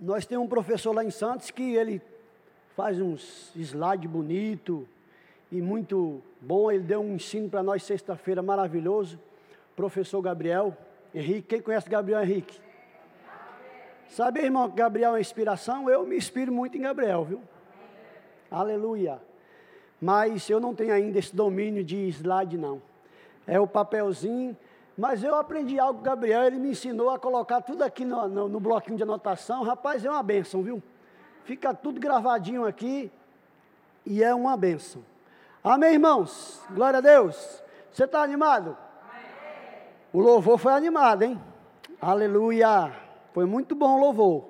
Nós temos um professor lá em Santos que ele faz uns slides bonito e muito bom. Ele deu um ensino para nós sexta-feira maravilhoso. Professor Gabriel Henrique. Quem conhece Gabriel Henrique? Sabe, irmão, que Gabriel é inspiração? Eu me inspiro muito em Gabriel, viu? Aleluia. Mas eu não tenho ainda esse domínio de slide, não. É o papelzinho. Mas eu aprendi algo com o Gabriel, ele me ensinou a colocar tudo aqui no, no, no bloquinho de anotação. Rapaz, é uma benção, viu? Fica tudo gravadinho aqui e é uma benção. Amém, irmãos? Glória a Deus. Você está animado? O louvor foi animado, hein? Aleluia. Foi muito bom o louvor.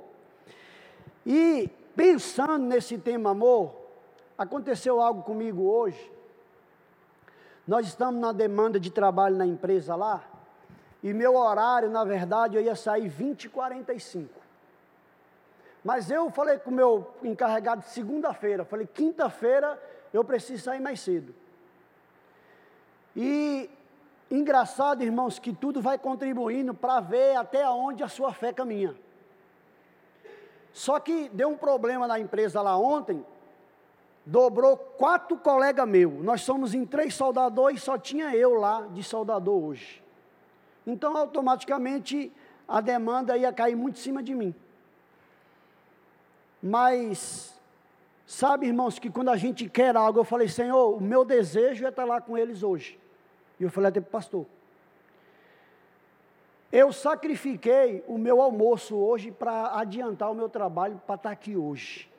E pensando nesse tema amor, aconteceu algo comigo hoje. Nós estamos na demanda de trabalho na empresa lá, e meu horário, na verdade, eu ia sair 20 e 45. Mas eu falei com o meu encarregado segunda-feira, falei, quinta-feira eu preciso sair mais cedo. E engraçado, irmãos, que tudo vai contribuindo para ver até onde a sua fé caminha. Só que deu um problema na empresa lá ontem, dobrou quatro colegas meus. Nós somos em três soldadores e só tinha eu lá de soldador hoje. Então, automaticamente, a demanda ia cair muito em cima de mim. Mas, sabe, irmãos, que quando a gente quer algo, eu falei, Senhor, o meu desejo é estar lá com eles hoje. E eu falei até para o pastor. Eu sacrifiquei o meu almoço hoje para adiantar o meu trabalho para estar aqui hoje.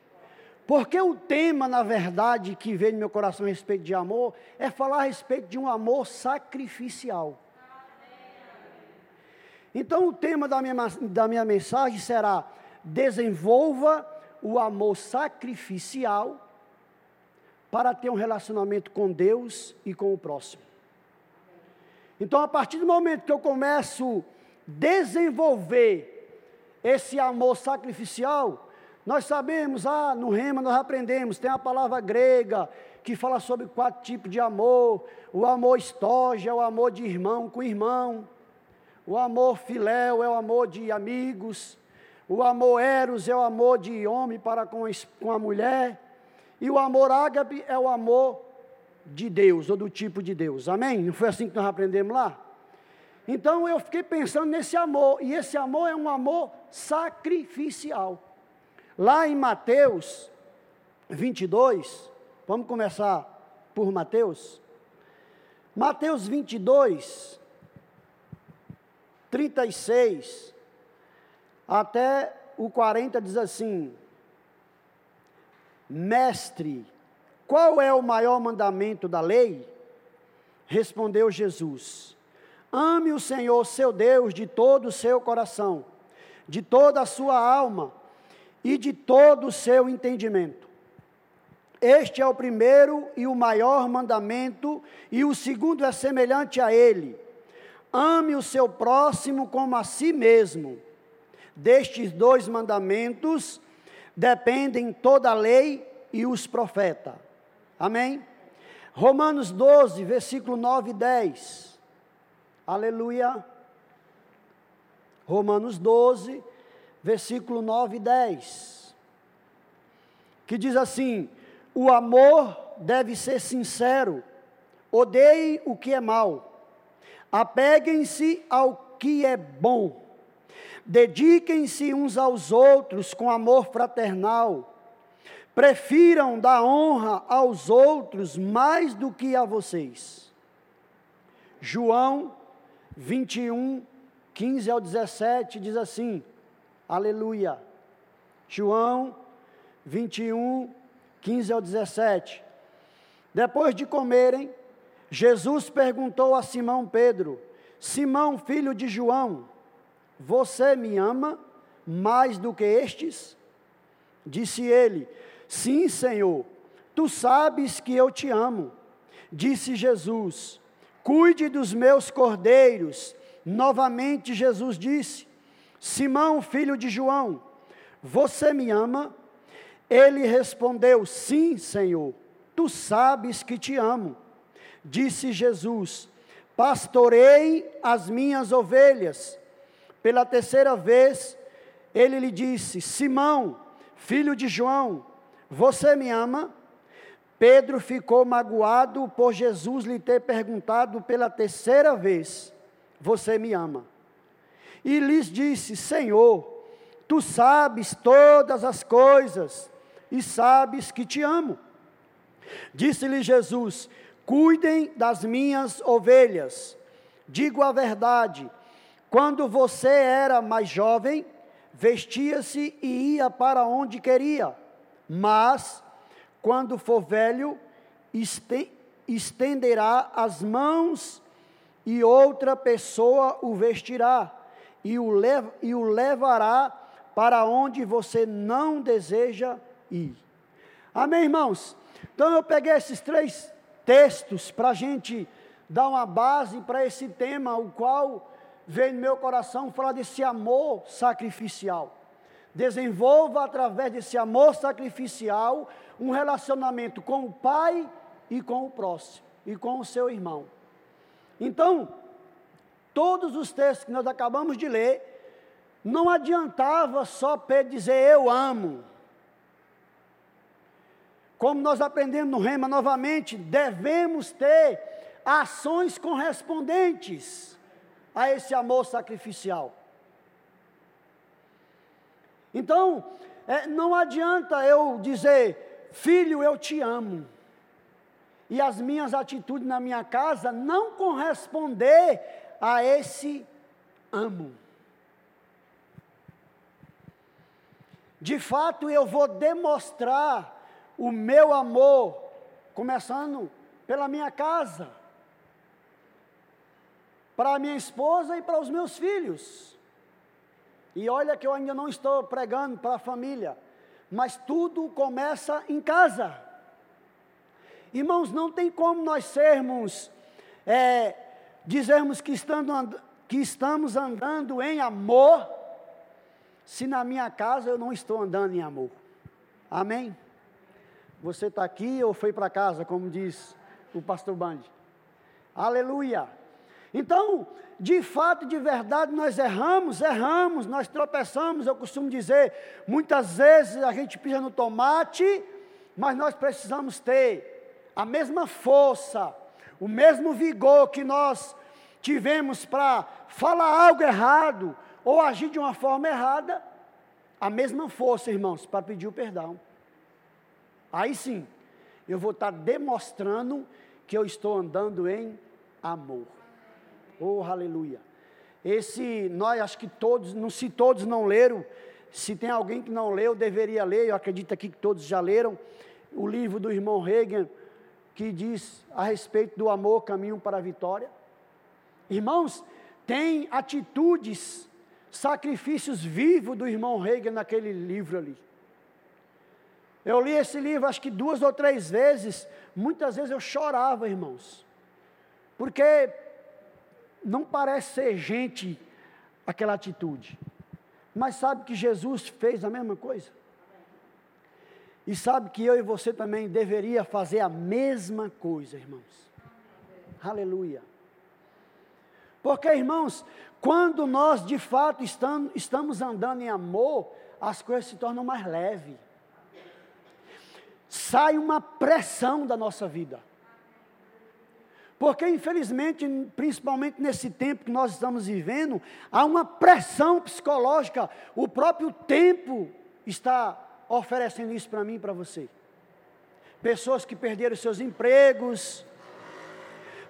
Porque o tema, na verdade, que veio no meu coração a respeito de amor, é falar a respeito de um amor sacrificial. Então, o tema da minha, da minha mensagem será: desenvolva o amor sacrificial para ter um relacionamento com Deus e com o próximo. Então, a partir do momento que eu começo a desenvolver esse amor sacrificial, nós sabemos, ah, no Rema nós aprendemos, tem a palavra grega que fala sobre quatro tipos de amor: o amor estógia, o amor de irmão com irmão, o amor filéu é o amor de amigos, o amor eros é o amor de homem para com a mulher, e o amor ágape é o amor de Deus, ou do tipo de Deus. Amém? Não foi assim que nós aprendemos lá? Então eu fiquei pensando nesse amor, e esse amor é um amor sacrificial. Lá em Mateus 22, vamos começar por Mateus. Mateus 22, 36 até o 40 diz assim: Mestre, qual é o maior mandamento da lei? Respondeu Jesus: Ame o Senhor, seu Deus, de todo o seu coração, de toda a sua alma e de todo o seu entendimento. Este é o primeiro e o maior mandamento, e o segundo é semelhante a ele: ame o seu próximo como a si mesmo. Destes dois mandamentos dependem toda a lei e os profetas. Amém? Romanos 12, versículo 9 e 10. Aleluia. Romanos 12, versículo 9 e 10. Que diz assim: O amor deve ser sincero, odeiem o que é mal, apeguem-se ao que é bom, dediquem-se uns aos outros com amor fraternal Prefiram dar honra aos outros mais do que a vocês. João 21, 15 ao 17 diz assim: Aleluia. João 21, 15 ao 17. Depois de comerem, Jesus perguntou a Simão Pedro: Simão, filho de João, você me ama mais do que estes? Disse ele: Sim, Senhor, tu sabes que eu te amo. Disse Jesus: Cuide dos meus cordeiros. Novamente Jesus disse: Simão, filho de João, você me ama? Ele respondeu: Sim, Senhor, tu sabes que te amo. Disse Jesus: Pastorei as minhas ovelhas. Pela terceira vez, ele lhe disse: Simão, filho de João, você me ama? Pedro ficou magoado por Jesus lhe ter perguntado pela terceira vez: Você me ama? E lhes disse: Senhor, tu sabes todas as coisas e sabes que te amo. Disse-lhe Jesus: Cuidem das minhas ovelhas. Digo a verdade: quando você era mais jovem, vestia-se e ia para onde queria, mas quando for velho, estenderá as mãos e outra pessoa o vestirá e o, lev e o levará para onde você não deseja ir. Amém, irmãos? Então eu peguei esses três textos para a gente dar uma base para esse tema, o qual veio no meu coração falar desse amor sacrificial. Desenvolva através desse amor sacrificial um relacionamento com o Pai e com o próximo, e com o seu irmão. Então, todos os textos que nós acabamos de ler, não adiantava só Pedro dizer eu amo. Como nós aprendemos no Rema novamente, devemos ter ações correspondentes a esse amor sacrificial. Então, é, não adianta eu dizer Filho, eu te amo. E as minhas atitudes na minha casa não corresponder a esse amo. De fato, eu vou demonstrar o meu amor, começando pela minha casa, para a minha esposa e para os meus filhos. E olha que eu ainda não estou pregando para a família mas tudo começa em casa. Irmãos, não tem como nós sermos, é, dizermos que, estando, que estamos andando em amor, se na minha casa eu não estou andando em amor. Amém? Você está aqui ou foi para casa, como diz o pastor Band? Aleluia! Então, de fato, de verdade, nós erramos, erramos, nós tropeçamos. Eu costumo dizer, muitas vezes a gente pisa no tomate, mas nós precisamos ter a mesma força, o mesmo vigor que nós tivemos para falar algo errado ou agir de uma forma errada, a mesma força, irmãos, para pedir o perdão. Aí sim, eu vou estar demonstrando que eu estou andando em amor. Oh, aleluia. Esse, nós acho que todos, não, se todos não leram, se tem alguém que não leu, deveria ler, eu acredito aqui que todos já leram, o livro do irmão Reagan, que diz a respeito do amor, caminho para a vitória. Irmãos, tem atitudes, sacrifícios vivos do irmão Reagan naquele livro ali. Eu li esse livro acho que duas ou três vezes, muitas vezes eu chorava, irmãos, porque não parece ser gente aquela atitude. Mas sabe que Jesus fez a mesma coisa? E sabe que eu e você também deveria fazer a mesma coisa, irmãos. Aleluia. Porque, irmãos, quando nós de fato estamos, andando em amor, as coisas se tornam mais leves. Sai uma pressão da nossa vida. Porque, infelizmente, principalmente nesse tempo que nós estamos vivendo, há uma pressão psicológica. O próprio tempo está oferecendo isso para mim e para você. Pessoas que perderam seus empregos,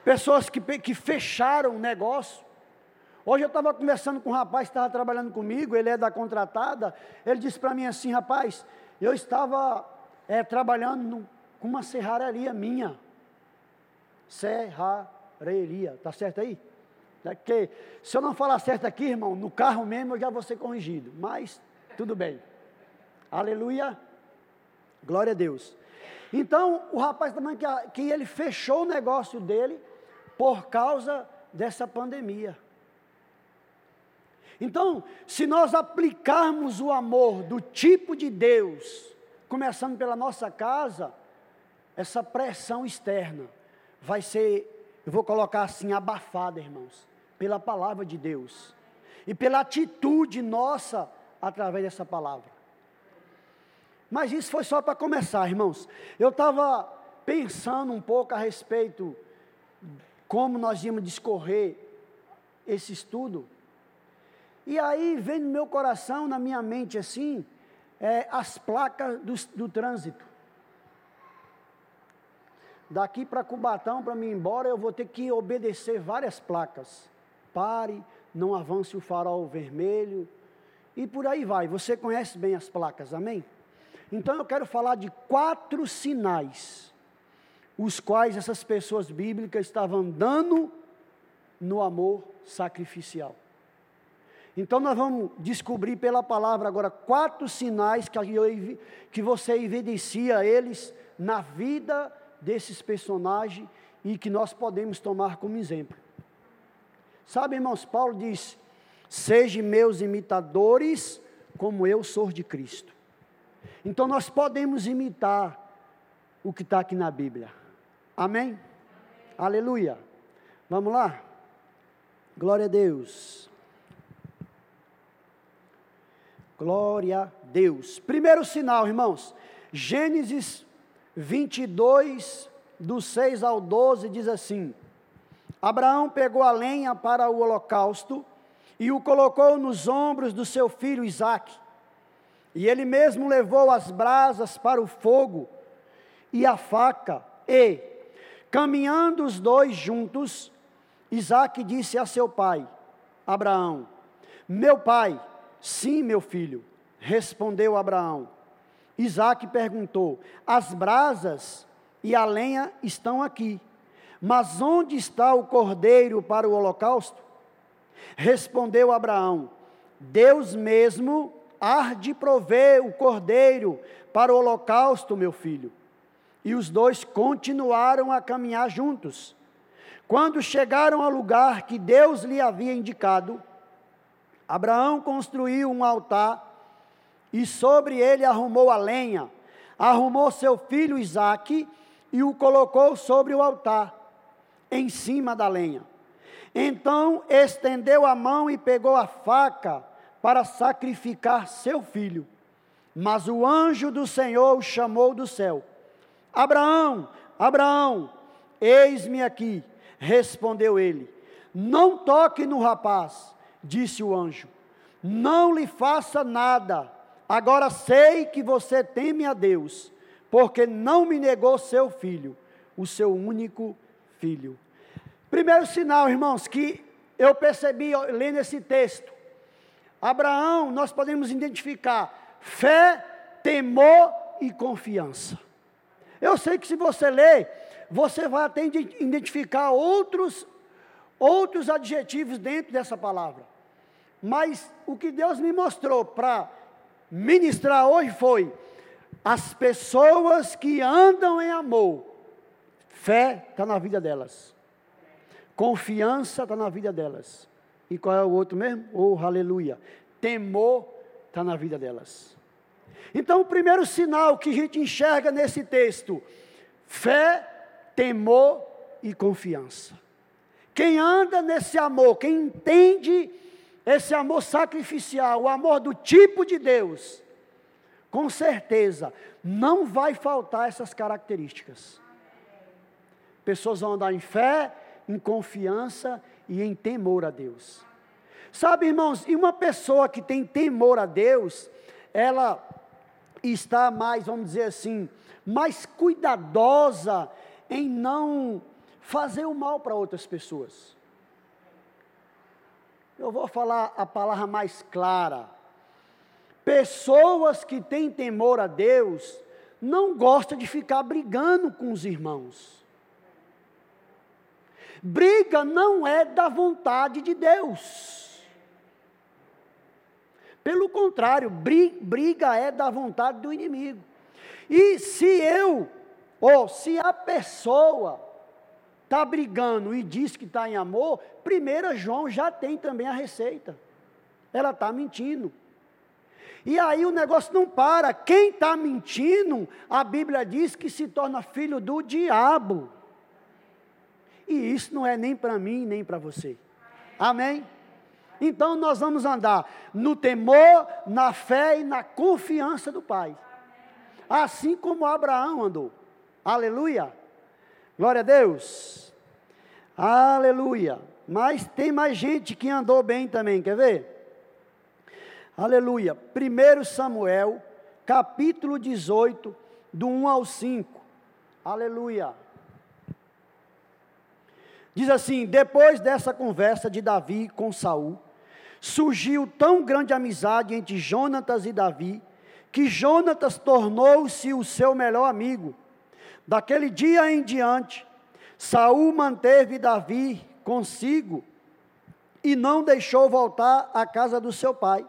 pessoas que, que fecharam o negócio. Hoje eu estava conversando com um rapaz que estava trabalhando comigo, ele é da contratada. Ele disse para mim assim: rapaz, eu estava é, trabalhando com uma serraria minha serraria. Está certo aí? É que, se eu não falar certo aqui, irmão, no carro mesmo eu já vou ser corrigido. Mas, tudo bem. Aleluia. Glória a Deus. Então, o rapaz também, que, que ele fechou o negócio dele por causa dessa pandemia. Então, se nós aplicarmos o amor do tipo de Deus, começando pela nossa casa, essa pressão externa vai ser, eu vou colocar assim, abafada, irmãos, pela palavra de Deus e pela atitude nossa através dessa palavra. Mas isso foi só para começar, irmãos. Eu estava pensando um pouco a respeito como nós íamos discorrer esse estudo. E aí vem no meu coração, na minha mente assim, é, as placas do, do trânsito. Daqui para Cubatão, para mim ir embora, eu vou ter que obedecer várias placas. Pare, não avance o farol vermelho, e por aí vai. Você conhece bem as placas, amém? Então eu quero falar de quatro sinais, os quais essas pessoas bíblicas estavam dando no amor sacrificial. Então nós vamos descobrir pela palavra agora quatro sinais que, eu, que você evidencia eles na vida desses personagens e que nós podemos tomar como exemplo. Sabe, irmãos, Paulo diz: Sejam meus imitadores, como eu sou de Cristo. Então nós podemos imitar o que está aqui na Bíblia. Amém? Amém? Aleluia. Vamos lá? Glória a Deus. Glória a Deus. Primeiro sinal, irmãos. Gênesis 22, do 6 ao 12, diz assim: Abraão pegou a lenha para o holocausto e o colocou nos ombros do seu filho Isaque. E ele mesmo levou as brasas para o fogo e a faca, e, caminhando os dois juntos, Isaque disse a seu pai, Abraão: Meu pai, sim, meu filho, respondeu Abraão. Isaac perguntou: As brasas e a lenha estão aqui, mas onde está o cordeiro para o holocausto? Respondeu Abraão: Deus mesmo há de prover o cordeiro para o holocausto, meu filho. E os dois continuaram a caminhar juntos. Quando chegaram ao lugar que Deus lhe havia indicado, Abraão construiu um altar e sobre ele arrumou a lenha, arrumou seu filho Isaque e o colocou sobre o altar, em cima da lenha. Então estendeu a mão e pegou a faca para sacrificar seu filho. Mas o anjo do Senhor o chamou do céu: Abraão, Abraão, eis-me aqui. Respondeu ele: Não toque no rapaz, disse o anjo. Não lhe faça nada Agora sei que você teme a Deus, porque não me negou seu filho, o seu único filho. Primeiro sinal, irmãos, que eu percebi lendo esse texto. Abraão, nós podemos identificar fé, temor e confiança. Eu sei que se você ler, você vai até identificar outros outros adjetivos dentro dessa palavra. Mas o que Deus me mostrou para ministrar hoje foi as pessoas que andam em amor. Fé está na vida delas. Confiança está na vida delas. E qual é o outro mesmo? Oh, aleluia. Temor está na vida delas. Então, o primeiro sinal que a gente enxerga nesse texto: fé, temor e confiança. Quem anda nesse amor, quem entende esse amor sacrificial, o amor do tipo de Deus, com certeza não vai faltar essas características. Pessoas vão andar em fé, em confiança e em temor a Deus. Sabe, irmãos, e uma pessoa que tem temor a Deus, ela está mais, vamos dizer assim, mais cuidadosa em não fazer o mal para outras pessoas. Eu vou falar a palavra mais clara. Pessoas que têm temor a Deus não gostam de ficar brigando com os irmãos. Briga não é da vontade de Deus. Pelo contrário, briga é da vontade do inimigo. E se eu, ou se a pessoa, está brigando e diz que está em amor, primeira João já tem também a receita. Ela está mentindo. E aí o negócio não para. Quem está mentindo, a Bíblia diz que se torna filho do diabo. E isso não é nem para mim, nem para você. Amém? Então nós vamos andar no temor, na fé e na confiança do Pai. Assim como Abraão andou. Aleluia. Glória a Deus. Aleluia. Mas tem mais gente que andou bem também, quer ver? Aleluia. 1 Samuel, capítulo 18, do 1 ao 5. Aleluia. Diz assim: depois dessa conversa de Davi com Saul, surgiu tão grande amizade entre Jonatas e Davi, que Jonatas tornou-se o seu melhor amigo. Daquele dia em diante, Saul manteve Davi consigo e não deixou voltar à casa do seu pai.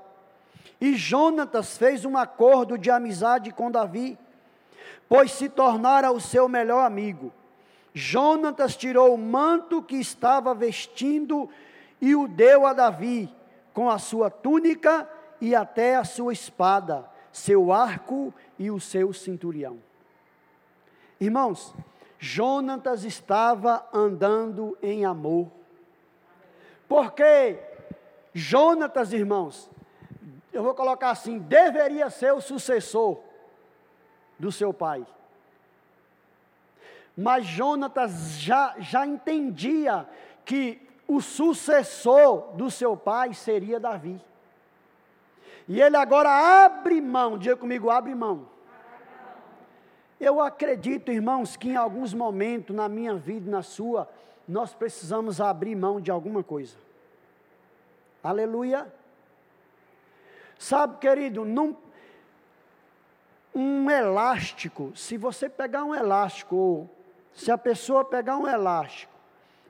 E Jonatas fez um acordo de amizade com Davi, pois se tornara o seu melhor amigo. Jonatas tirou o manto que estava vestindo e o deu a Davi, com a sua túnica e até a sua espada, seu arco e o seu cinturião. Irmãos, Jonatas estava andando em amor. Porque Jonatas, irmãos, eu vou colocar assim, deveria ser o sucessor do seu pai. Mas Jonatas já, já entendia que o sucessor do seu pai seria Davi. E ele agora abre mão, diga comigo, abre mão. Eu acredito, irmãos, que em alguns momentos na minha vida e na sua, nós precisamos abrir mão de alguma coisa. Aleluia. Sabe, querido, não, um elástico, se você pegar um elástico, ou se a pessoa pegar um elástico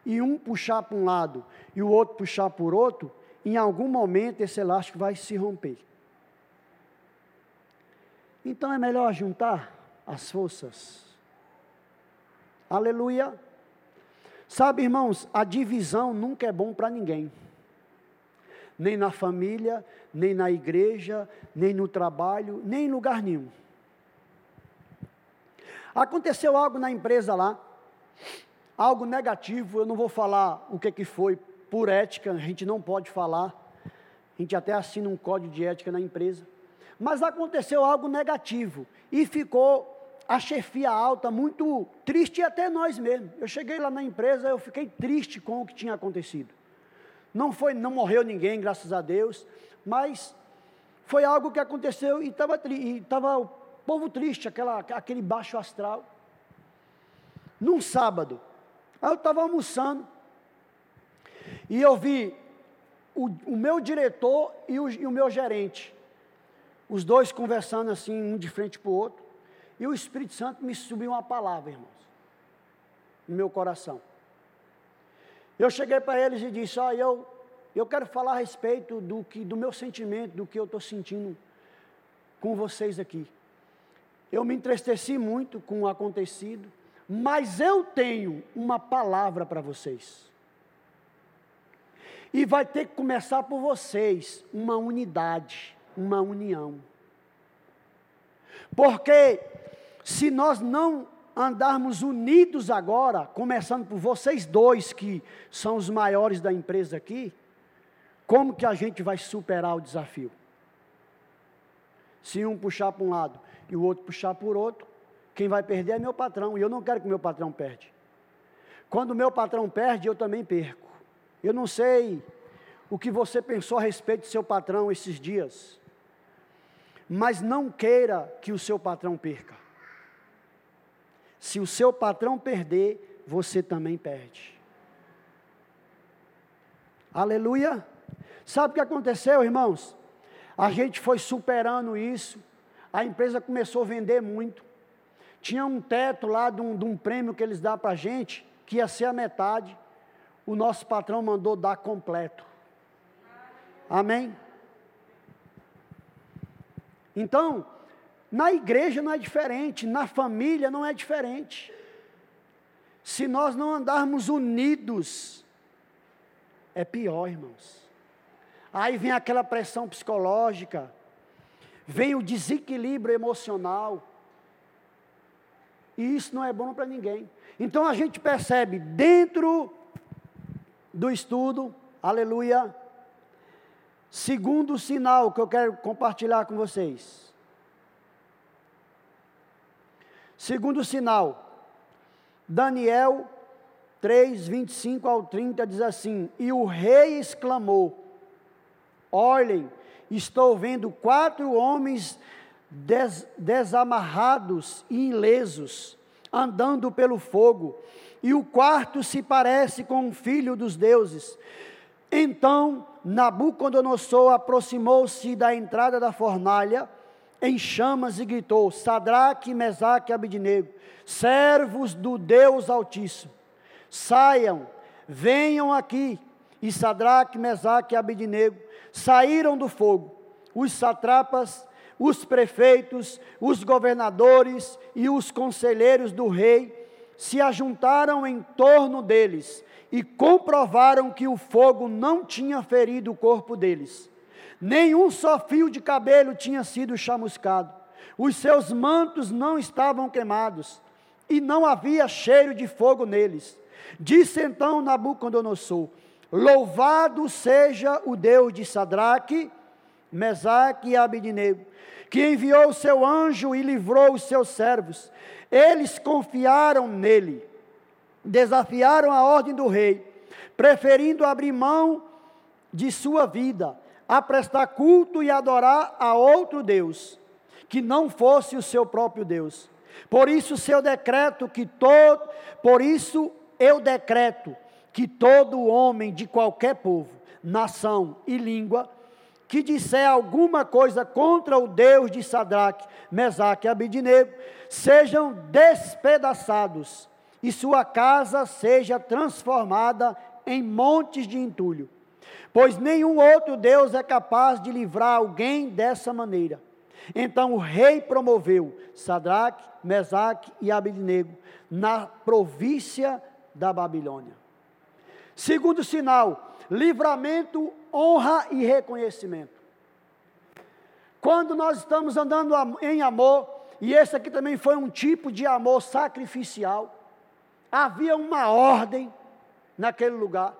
e um puxar para um lado e o outro puxar por outro, em algum momento esse elástico vai se romper. Então é melhor juntar as forças. Aleluia. Sabe, irmãos, a divisão nunca é bom para ninguém. Nem na família, nem na igreja, nem no trabalho, nem em lugar nenhum. Aconteceu algo na empresa lá, algo negativo, eu não vou falar o que, que foi, por ética, a gente não pode falar, a gente até assina um código de ética na empresa, mas aconteceu algo negativo e ficou a chefia alta muito triste e até nós mesmos. Eu cheguei lá na empresa, eu fiquei triste com o que tinha acontecido. Não foi, não morreu ninguém, graças a Deus, mas foi algo que aconteceu e estava o povo triste, aquela, aquele baixo astral. Num sábado, Aí eu estava almoçando e eu vi o, o meu diretor e o, e o meu gerente, os dois conversando assim, um de frente para o outro, e o Espírito Santo me subiu uma palavra, irmãos, no meu coração. Eu cheguei para eles e disse: Ó, eu, eu quero falar a respeito do, que, do meu sentimento, do que eu estou sentindo com vocês aqui. Eu me entristeci muito com o acontecido. Mas eu tenho uma palavra para vocês. E vai ter que começar por vocês uma unidade, uma união. Porque se nós não andarmos unidos agora, começando por vocês dois que são os maiores da empresa aqui, como que a gente vai superar o desafio? Se um puxar para um lado e o outro puxar por outro, quem vai perder é meu patrão, e eu não quero que meu patrão perde. Quando meu patrão perde, eu também perco. Eu não sei o que você pensou a respeito do seu patrão esses dias, mas não queira que o seu patrão perca. Se o seu patrão perder, você também perde. Aleluia. Sabe o que aconteceu, irmãos? A gente foi superando isso, a empresa começou a vender muito, tinha um teto lá de um, de um prêmio que eles dão para a gente, que ia ser a metade. O nosso patrão mandou dar completo. Amém? Então, na igreja não é diferente, na família não é diferente. Se nós não andarmos unidos, é pior, irmãos. Aí vem aquela pressão psicológica, vem o desequilíbrio emocional, e isso não é bom para ninguém. Então a gente percebe dentro do estudo, aleluia, Segundo sinal que eu quero compartilhar com vocês. Segundo sinal, Daniel 3, 25 ao 30 diz assim: E o rei exclamou: Olhem, estou vendo quatro homens des, desamarrados e ilesos, andando pelo fogo, e o quarto se parece com um filho dos deuses. Então Nabucodonosor aproximou-se da entrada da fornalha em chamas e gritou: Sadraque, Mesaque e Abidnego, servos do Deus Altíssimo Saiam, venham aqui. E Sadraque, Mesaque e Abidinego saíram do fogo. Os satrapas, os prefeitos, os governadores e os conselheiros do rei se ajuntaram em torno deles e comprovaram que o fogo não tinha ferido o corpo deles. Nenhum só fio de cabelo tinha sido chamuscado. Os seus mantos não estavam queimados e não havia cheiro de fogo neles. Disse então Nabucodonosor: Louvado seja o Deus de Sadraque, Mesaque e Abidnego, que enviou o seu anjo e livrou os seus servos. Eles confiaram nele, desafiaram a ordem do rei, preferindo abrir mão de sua vida, a prestar culto e adorar a outro Deus, que não fosse o seu próprio Deus. Por isso seu decreto que todo, por isso eu decreto que todo homem de qualquer povo, nação e língua que disser alguma coisa contra o Deus de Sadraque, Mesaque e Abidinego, sejam despedaçados e sua casa seja transformada em montes de entulho. Pois nenhum outro Deus é capaz de livrar alguém dessa maneira. Então o rei promoveu Sadraque, Mesaque e Abidnego na província da Babilônia. Segundo sinal, livramento, honra e reconhecimento. Quando nós estamos andando em amor, e esse aqui também foi um tipo de amor sacrificial, havia uma ordem naquele lugar.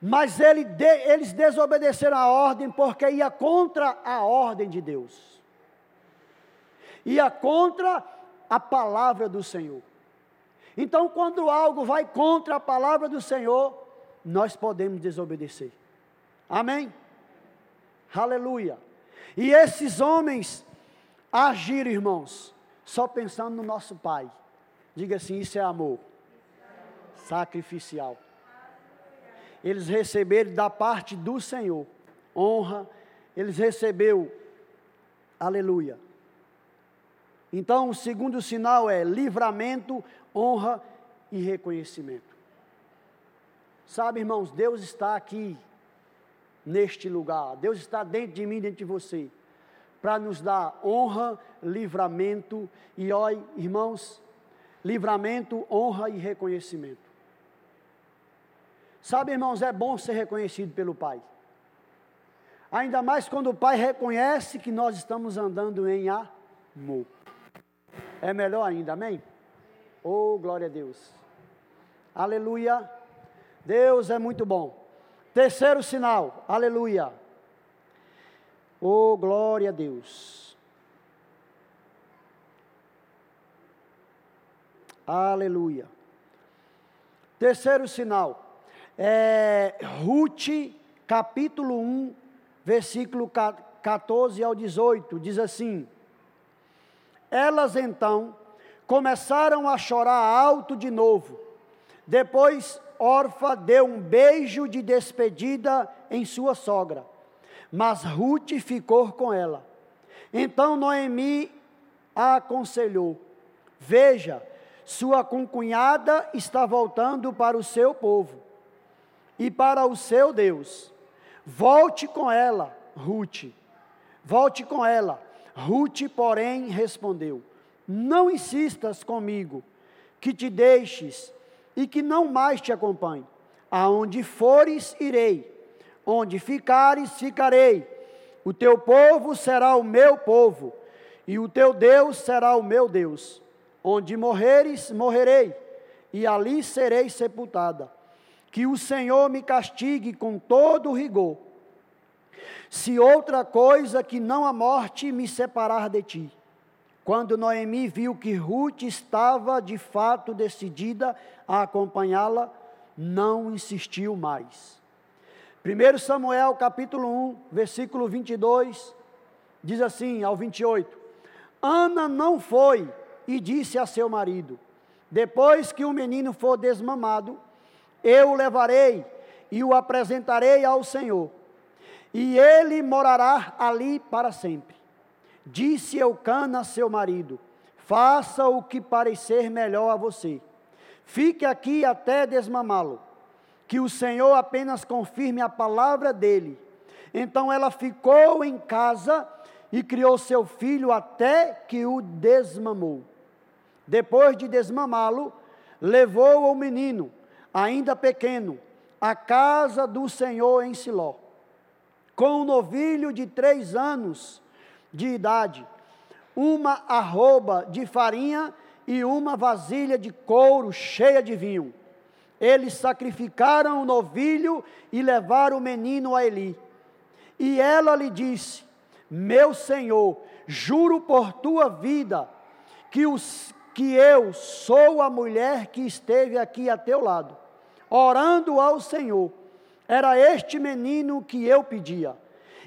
Mas ele de, eles desobedeceram a ordem porque ia contra a ordem de Deus. Ia contra a palavra do Senhor. Então, quando algo vai contra a palavra do Senhor, nós podemos desobedecer. Amém? Aleluia. E esses homens agiram, irmãos, só pensando no nosso Pai. Diga assim: isso é amor sacrificial. Eles receberam da parte do Senhor honra, eles receberam, aleluia. Então, o segundo sinal é livramento, honra e reconhecimento. Sabe, irmãos, Deus está aqui neste lugar. Deus está dentro de mim, dentro de você, para nos dar honra, livramento e, olha, irmãos, livramento, honra e reconhecimento. Sabe, irmãos, é bom ser reconhecido pelo Pai. Ainda mais quando o Pai reconhece que nós estamos andando em amor. É melhor ainda, amém? Oh, glória a Deus. Aleluia. Deus é muito bom. Terceiro sinal, aleluia. Oh, glória a Deus. Aleluia. Terceiro sinal, é Ruth, capítulo 1, versículo 14 ao 18, diz assim: Elas então começaram a chorar alto de novo. Depois, Orfa deu um beijo de despedida em sua sogra, mas Ruth ficou com ela. Então Noemi a aconselhou: Veja, sua concunhada está voltando para o seu povo e para o seu Deus. Volte com ela, Ruth. Volte com ela. Ruth, porém, respondeu: não insistas comigo, que te deixes e que não mais te acompanhe. Aonde fores, irei. Onde ficares, ficarei. O teu povo será o meu povo, e o teu Deus será o meu Deus. Onde morreres, morrerei, e ali serei sepultada. Que o Senhor me castigue com todo rigor, Se outra coisa que não a morte me separar de ti. Quando Noemi viu que Ruth estava de fato decidida a acompanhá-la, não insistiu mais. 1 Samuel capítulo 1, versículo 22, diz assim ao 28: Ana não foi e disse a seu marido: Depois que o menino for desmamado, eu o levarei e o apresentarei ao Senhor, e ele morará ali para sempre. Disse Eucana seu marido: Faça o que parecer melhor a você. Fique aqui até desmamá-lo. Que o Senhor apenas confirme a palavra dele. Então ela ficou em casa e criou seu filho até que o desmamou. Depois de desmamá-lo, levou o menino, ainda pequeno, à casa do Senhor em Siló. Com um novilho de três anos de idade, uma arroba de farinha e uma vasilha de couro cheia de vinho. Eles sacrificaram o novilho e levaram o menino a Eli. E ela lhe disse: Meu senhor, juro por tua vida que, os, que eu sou a mulher que esteve aqui a teu lado, orando ao Senhor. Era este menino que eu pedia,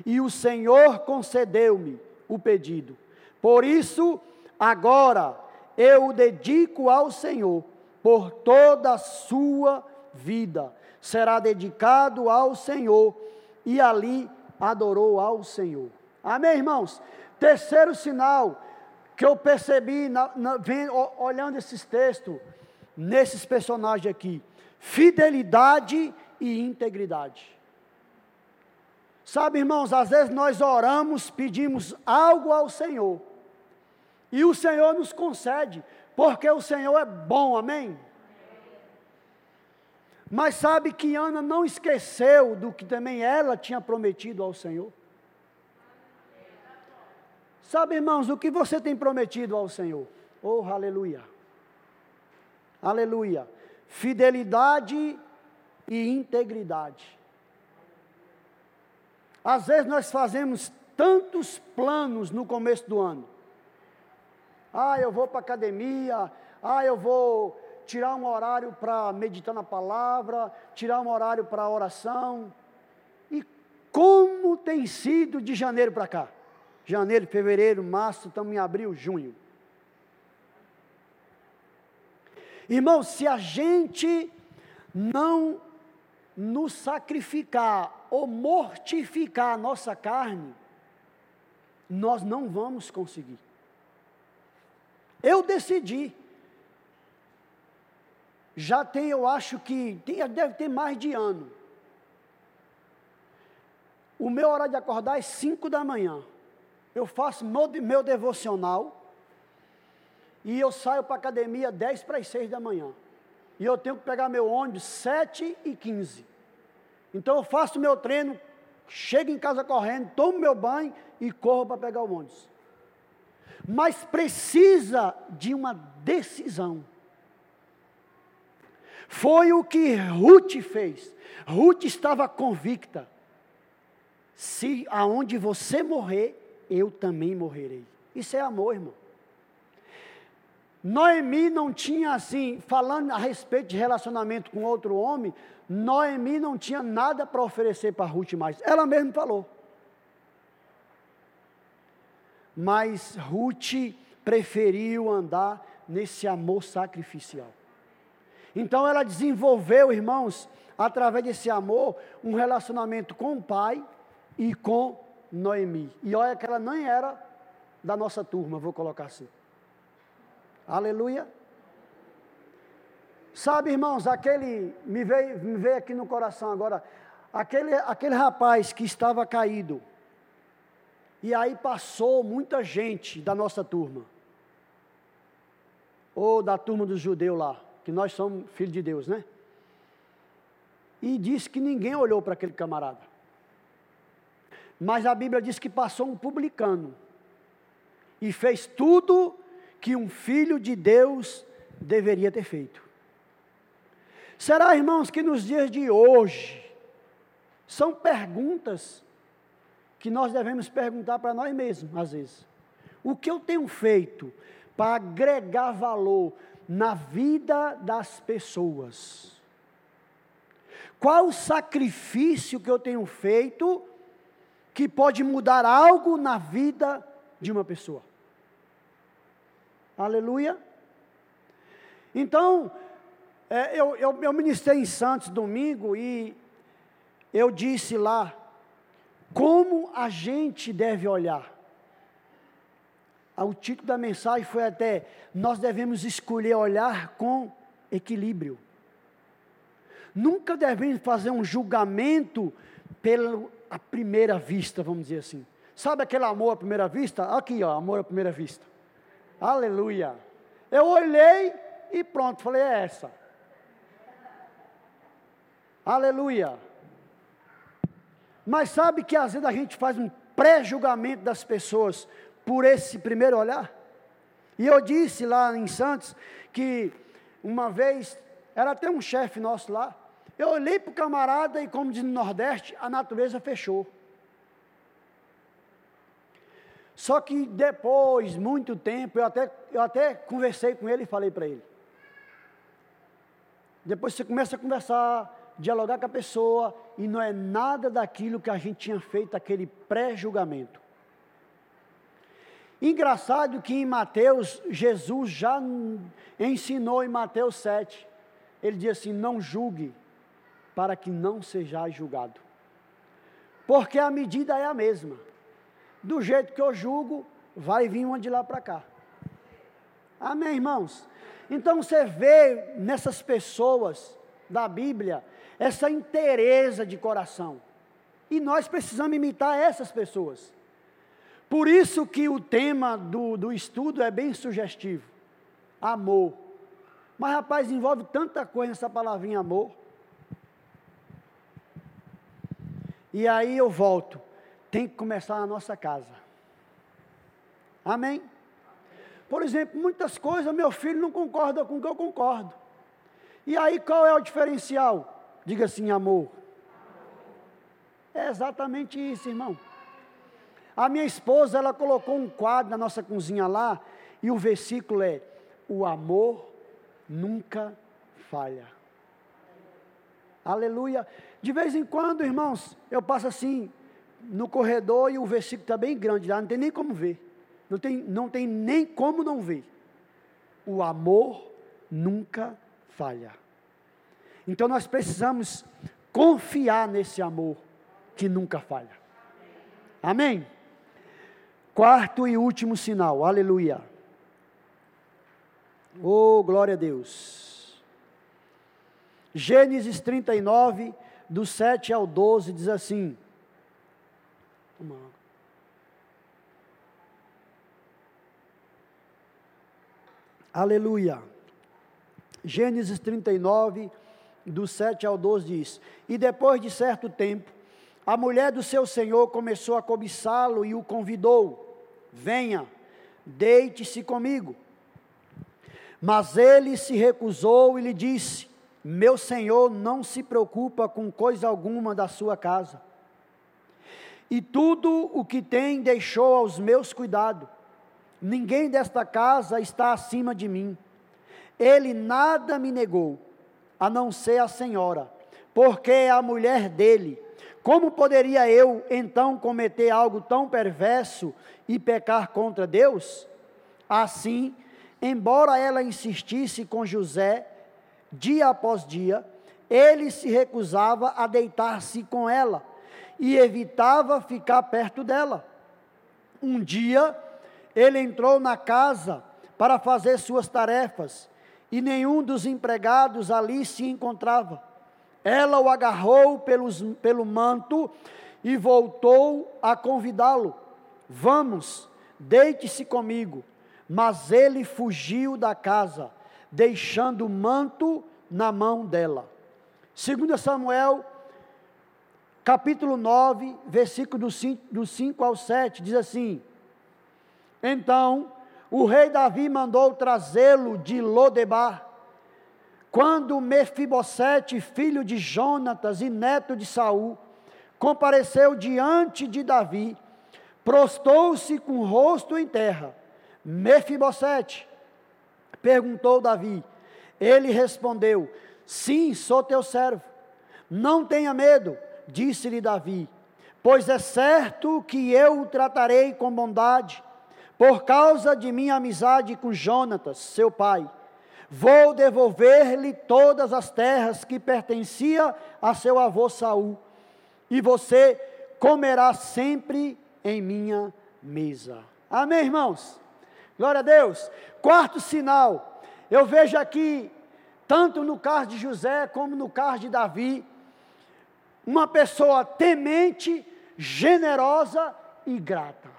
e o Senhor concedeu-me o pedido. Por isso, agora eu o dedico ao Senhor por toda a sua vida. Será dedicado ao Senhor e ali adorou ao Senhor. Amém, irmãos? Terceiro sinal que eu percebi na, na, vem, olhando esses textos, nesses personagens aqui: fidelidade e integridade. Sabe, irmãos, às vezes nós oramos, pedimos algo ao Senhor, e o Senhor nos concede, porque o Senhor é bom, amém? Mas sabe que Ana não esqueceu do que também ela tinha prometido ao Senhor? Sabe, irmãos, o que você tem prometido ao Senhor? Oh, aleluia! Aleluia! Fidelidade e integridade. Às vezes nós fazemos tantos planos no começo do ano. Ah, eu vou para a academia. Ah, eu vou tirar um horário para meditar na palavra, tirar um horário para oração. E como tem sido de janeiro para cá? Janeiro, fevereiro, março, estamos em abril, junho. Irmão, se a gente não nos sacrificar ou mortificar a nossa carne, nós não vamos conseguir. Eu decidi. Já tem, eu acho que, tem, deve ter mais de ano. O meu horário de acordar é 5 da manhã. Eu faço meu, meu devocional. E eu saio para a academia 10 para as 6 da manhã. E eu tenho que pegar meu ônibus 7 e 15. Então eu faço meu treino, chego em casa correndo, tomo meu banho e corro para pegar o ônibus mas precisa de uma decisão. Foi o que Ruth fez. Ruth estava convicta: se aonde você morrer, eu também morrerei. Isso é amor, irmão. Noemi não tinha assim, falando a respeito de relacionamento com outro homem, Noemi não tinha nada para oferecer para Ruth mais. Ela mesma falou. mas Ruth preferiu andar nesse amor sacrificial. Então ela desenvolveu, irmãos, através desse amor, um relacionamento com o pai e com Noemi. E olha que ela nem era da nossa turma, vou colocar assim. Aleluia. Sabe, irmãos, aquele, me veio, me veio aqui no coração agora, aquele, aquele rapaz que estava caído, e aí passou muita gente da nossa turma. Ou da turma dos judeus lá, que nós somos filhos de Deus, né? E disse que ninguém olhou para aquele camarada. Mas a Bíblia diz que passou um publicano e fez tudo que um filho de Deus deveria ter feito. Será, irmãos, que nos dias de hoje são perguntas que nós devemos perguntar para nós mesmos, às vezes. O que eu tenho feito para agregar valor na vida das pessoas? Qual o sacrifício que eu tenho feito que pode mudar algo na vida de uma pessoa? Aleluia. Então, é, eu, eu, eu ministrei em Santos domingo e eu disse lá como a gente deve olhar. Ah, o título da mensagem foi até: Nós devemos escolher olhar com equilíbrio. Nunca devemos fazer um julgamento pela primeira vista, vamos dizer assim. Sabe aquele amor à primeira vista? Aqui, ó, amor à primeira vista. Aleluia. Eu olhei e pronto, falei, é essa. Aleluia. Mas sabe que às vezes a gente faz um pré-julgamento das pessoas por esse primeiro olhar? E eu disse lá em Santos que uma vez, era até um chefe nosso lá, eu olhei para o camarada e, como diz no Nordeste, a natureza fechou. Só que depois, muito tempo, eu até, eu até conversei com ele e falei para ele. Depois você começa a conversar, dialogar com a pessoa, e não é nada daquilo que a gente tinha feito, aquele pré-julgamento. Engraçado que em Mateus, Jesus já ensinou em Mateus 7, ele diz assim: não julgue, para que não seja julgado. Porque a medida é a mesma. Do jeito que eu julgo, vai vir uma de lá para cá. Amém, irmãos? Então você vê nessas pessoas da Bíblia essa inteireza de coração. E nós precisamos imitar essas pessoas. Por isso que o tema do, do estudo é bem sugestivo. Amor. Mas, rapaz, envolve tanta coisa nessa palavrinha amor. E aí eu volto. Tem que começar na nossa casa. Amém? Por exemplo, muitas coisas meu filho não concorda com o que eu concordo. E aí qual é o diferencial? Diga assim, amor. É exatamente isso, irmão. A minha esposa, ela colocou um quadro na nossa cozinha lá, e o versículo é: O amor nunca falha. Aleluia. De vez em quando, irmãos, eu passo assim no corredor e o versículo está bem grande lá, não tem nem como ver. Não tem, não tem nem como não ver. O amor nunca falha. Então nós precisamos confiar nesse amor que nunca falha. Amém? Quarto e último sinal, aleluia. Oh, glória a Deus. Gênesis 39, do 7 ao 12, diz assim: Aleluia. Gênesis 39, do 7 ao 12 diz: E depois de certo tempo, a mulher do seu senhor começou a cobiçá-lo e o convidou: Venha, deite-se comigo. Mas ele se recusou e lhe disse: meu senhor não se preocupa com coisa alguma da sua casa. E tudo o que tem deixou aos meus cuidados. Ninguém desta casa está acima de mim. Ele nada me negou, a não ser a senhora, porque é a mulher dele. Como poderia eu então cometer algo tão perverso e pecar contra Deus? Assim, embora ela insistisse com José, dia após dia, ele se recusava a deitar-se com ela e evitava ficar perto dela. Um dia, ele entrou na casa para fazer suas tarefas e nenhum dos empregados ali se encontrava. Ela o agarrou pelos, pelo manto e voltou a convidá-lo: Vamos, deite-se comigo. Mas ele fugiu da casa deixando o manto na mão dela. 2 Samuel, capítulo 9, versículo do 5, do 5 ao 7, diz assim: Então o rei Davi mandou trazê-lo de Lodebar. Quando Mefibosete, filho de Jonatas e neto de Saul, compareceu diante de Davi, prostou-se com o rosto em terra. Mefibosete, perguntou Davi. Ele respondeu: Sim, sou teu servo. Não tenha medo, disse-lhe Davi, pois é certo que eu o tratarei com bondade, por causa de minha amizade com Jonatas, seu pai. Vou devolver-lhe todas as terras que pertencia a seu avô Saul, e você comerá sempre em minha mesa. Amém, irmãos? Glória a Deus. Quarto sinal, eu vejo aqui, tanto no caso de José como no caso de Davi, uma pessoa temente, generosa e grata.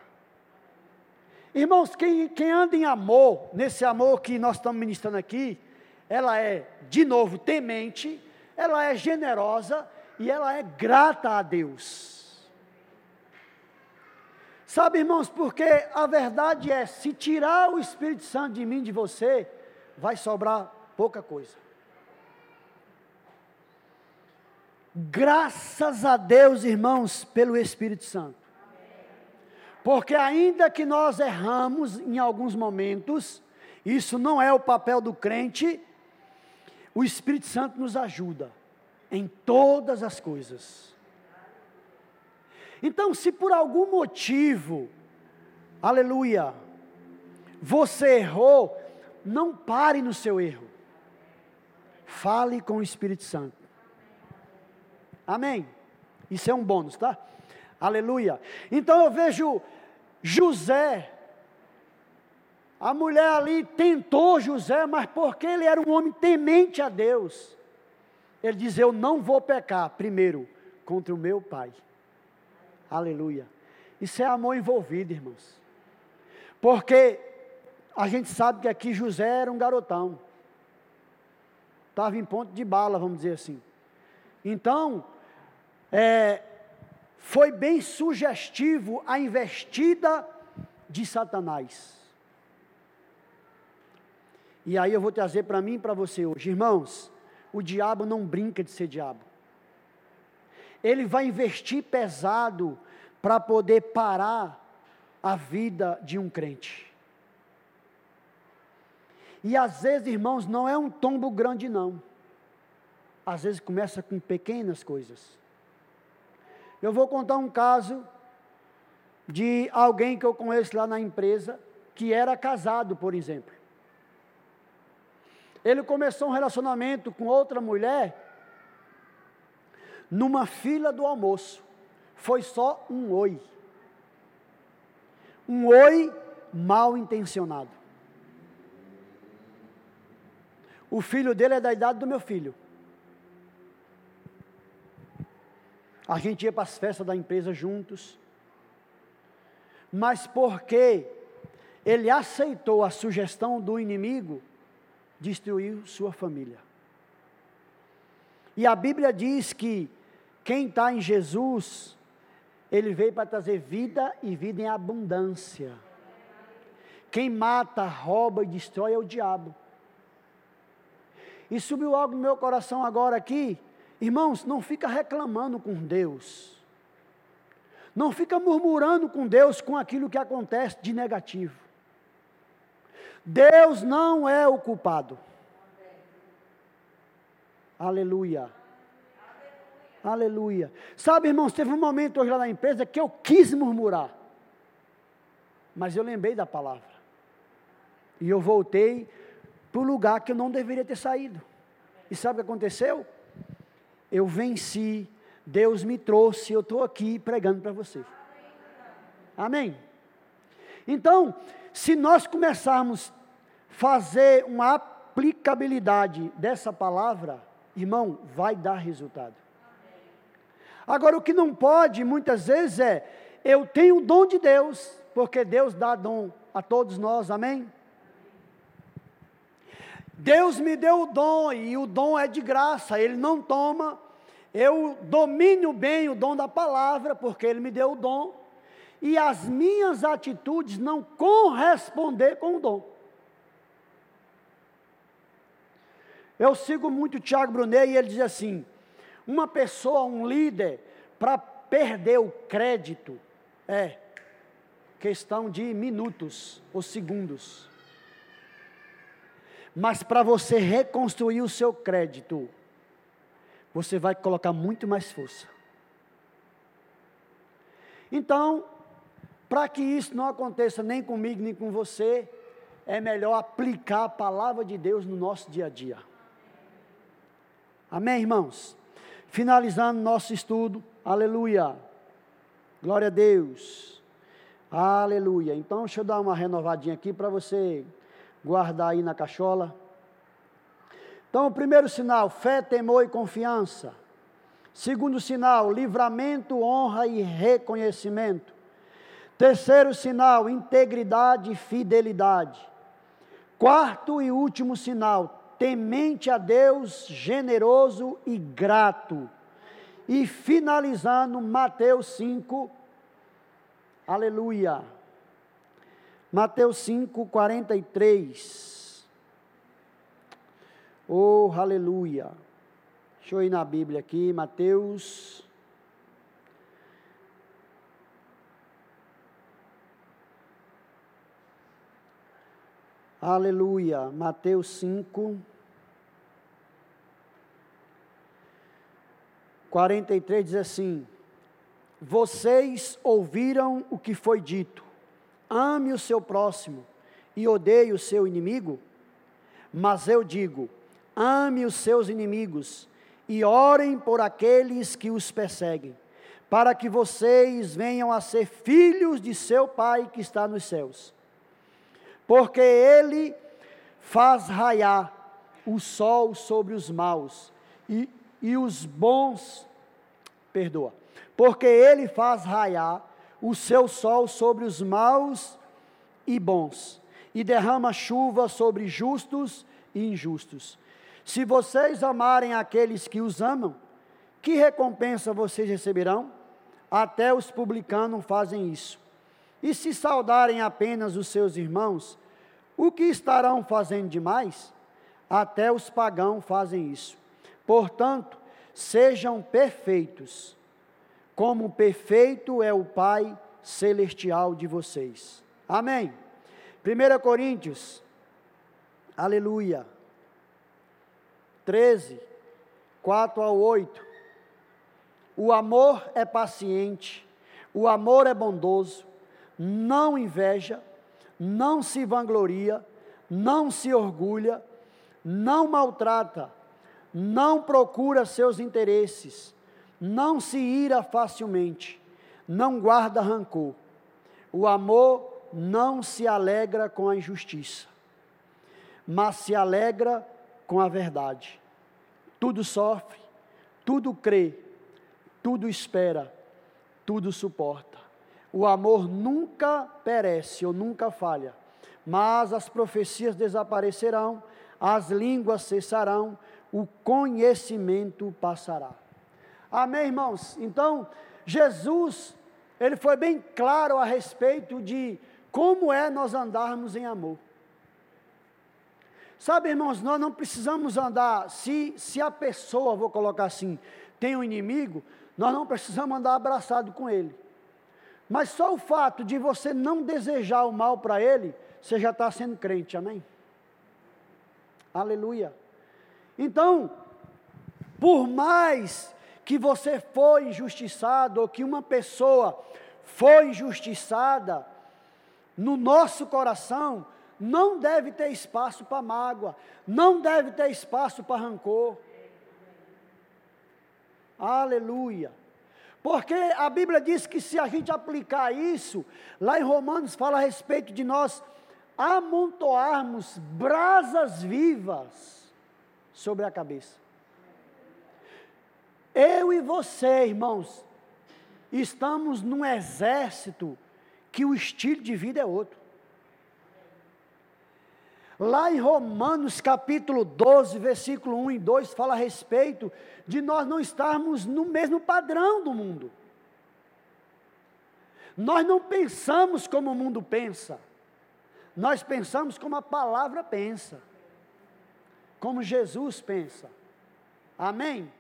Irmãos, quem, quem anda em amor, nesse amor que nós estamos ministrando aqui, ela é, de novo, temente, ela é generosa e ela é grata a Deus. Sabe, irmãos, porque a verdade é: se tirar o Espírito Santo de mim, de você, vai sobrar pouca coisa. Graças a Deus, irmãos, pelo Espírito Santo. Porque ainda que nós erramos em alguns momentos, isso não é o papel do crente, o Espírito Santo nos ajuda em todas as coisas. Então, se por algum motivo, aleluia, você errou, não pare no seu erro. Fale com o Espírito Santo. Amém. Isso é um bônus, tá? Aleluia. Então eu vejo José. A mulher ali tentou José, mas porque ele era um homem temente a Deus, ele diz: Eu não vou pecar, primeiro, contra o meu pai. Aleluia. Isso é amor envolvido, irmãos. Porque a gente sabe que aqui José era um garotão. Estava em ponto de bala, vamos dizer assim. Então, é, foi bem sugestivo a investida de Satanás. E aí eu vou trazer para mim e para você hoje, irmãos, o diabo não brinca de ser diabo ele vai investir pesado para poder parar a vida de um crente. E às vezes, irmãos, não é um tombo grande, não. Às vezes começa com pequenas coisas. Eu vou contar um caso de alguém que eu conheço lá na empresa, que era casado, por exemplo. Ele começou um relacionamento com outra mulher numa fila do almoço. Foi só um oi. Um oi mal intencionado. O filho dele é da idade do meu filho. A gente ia para as festas da empresa juntos. Mas porque ele aceitou a sugestão do inimigo, destruiu sua família. E a Bíblia diz que quem está em Jesus, ele veio para trazer vida e vida em abundância. Quem mata, rouba e destrói é o diabo. E subiu algo no meu coração agora aqui, irmãos, não fica reclamando com Deus. Não fica murmurando com Deus com aquilo que acontece de negativo. Deus não é o culpado. Aleluia. Aleluia. Sabe, irmãos, teve um momento hoje lá na empresa que eu quis murmurar. Mas eu lembrei da palavra. E eu voltei para o lugar que eu não deveria ter saído. E sabe o que aconteceu? Eu venci, Deus me trouxe, eu estou aqui pregando para você. Amém? Então, se nós começarmos a fazer uma aplicabilidade dessa palavra, irmão, vai dar resultado. Agora, o que não pode muitas vezes é: eu tenho o dom de Deus, porque Deus dá dom a todos nós, amém? Deus me deu o dom e o dom é de graça, Ele não toma. Eu domino bem o dom da palavra, porque Ele me deu o dom, e as minhas atitudes não corresponder com o dom. Eu sigo muito Tiago Brunet e ele diz assim: uma pessoa, um líder, para perder o crédito é questão de minutos ou segundos. Mas para você reconstruir o seu crédito, você vai colocar muito mais força. Então, para que isso não aconteça nem comigo nem com você, é melhor aplicar a palavra de Deus no nosso dia a dia. Amém, irmãos? Finalizando nosso estudo, aleluia. Glória a Deus. Aleluia. Então, deixa eu dar uma renovadinha aqui para você guardar aí na cachola. Então, o primeiro sinal, fé, temor e confiança. Segundo sinal, livramento, honra e reconhecimento. Terceiro sinal, integridade e fidelidade. Quarto e último sinal, temente a Deus, generoso e grato. E finalizando, Mateus 5, aleluia. Mateus 5, 43. Oh, aleluia. Deixa eu ir na Bíblia aqui, Mateus. Aleluia. Mateus 5. 43 diz assim: Vocês ouviram o que foi dito, ame o seu próximo e odeie o seu inimigo? Mas eu digo: ame os seus inimigos e orem por aqueles que os perseguem, para que vocês venham a ser filhos de seu Pai que está nos céus. Porque Ele faz raiar o sol sobre os maus e, e os bons, perdoa, porque Ele faz raiar o seu sol sobre os maus e bons, e derrama chuva sobre justos e injustos. Se vocês amarem aqueles que os amam, que recompensa vocês receberão? Até os publicanos fazem isso. E se saudarem apenas os seus irmãos, o que estarão fazendo demais? Até os pagãos fazem isso. Portanto, sejam perfeitos, como perfeito é o Pai celestial de vocês. Amém. 1 Coríntios, aleluia. 13, 4 a 8. O amor é paciente, o amor é bondoso, não inveja, não se vangloria, não se orgulha, não maltrata, não procura seus interesses, não se ira facilmente, não guarda rancor. O amor não se alegra com a injustiça, mas se alegra com a verdade tudo sofre, tudo crê, tudo espera, tudo suporta. O amor nunca perece ou nunca falha, mas as profecias desaparecerão, as línguas cessarão, o conhecimento passará. Amém, irmãos? Então, Jesus, ele foi bem claro a respeito de como é nós andarmos em amor. Sabe, irmãos, nós não precisamos andar, se, se a pessoa, vou colocar assim, tem um inimigo, nós não precisamos andar abraçado com ele. Mas só o fato de você não desejar o mal para ele, você já está sendo crente, amém? Aleluia. Então, por mais que você foi injustiçado, ou que uma pessoa foi injustiçada, no nosso coração, não deve ter espaço para mágoa, não deve ter espaço para rancor. Aleluia. Porque a Bíblia diz que se a gente aplicar isso, lá em Romanos fala a respeito de nós amontoarmos brasas vivas sobre a cabeça. Eu e você, irmãos, estamos num exército que o estilo de vida é outro. Lá em Romanos capítulo 12, versículo 1 e 2, fala a respeito de nós não estarmos no mesmo padrão do mundo. Nós não pensamos como o mundo pensa, nós pensamos como a palavra pensa, como Jesus pensa. Amém?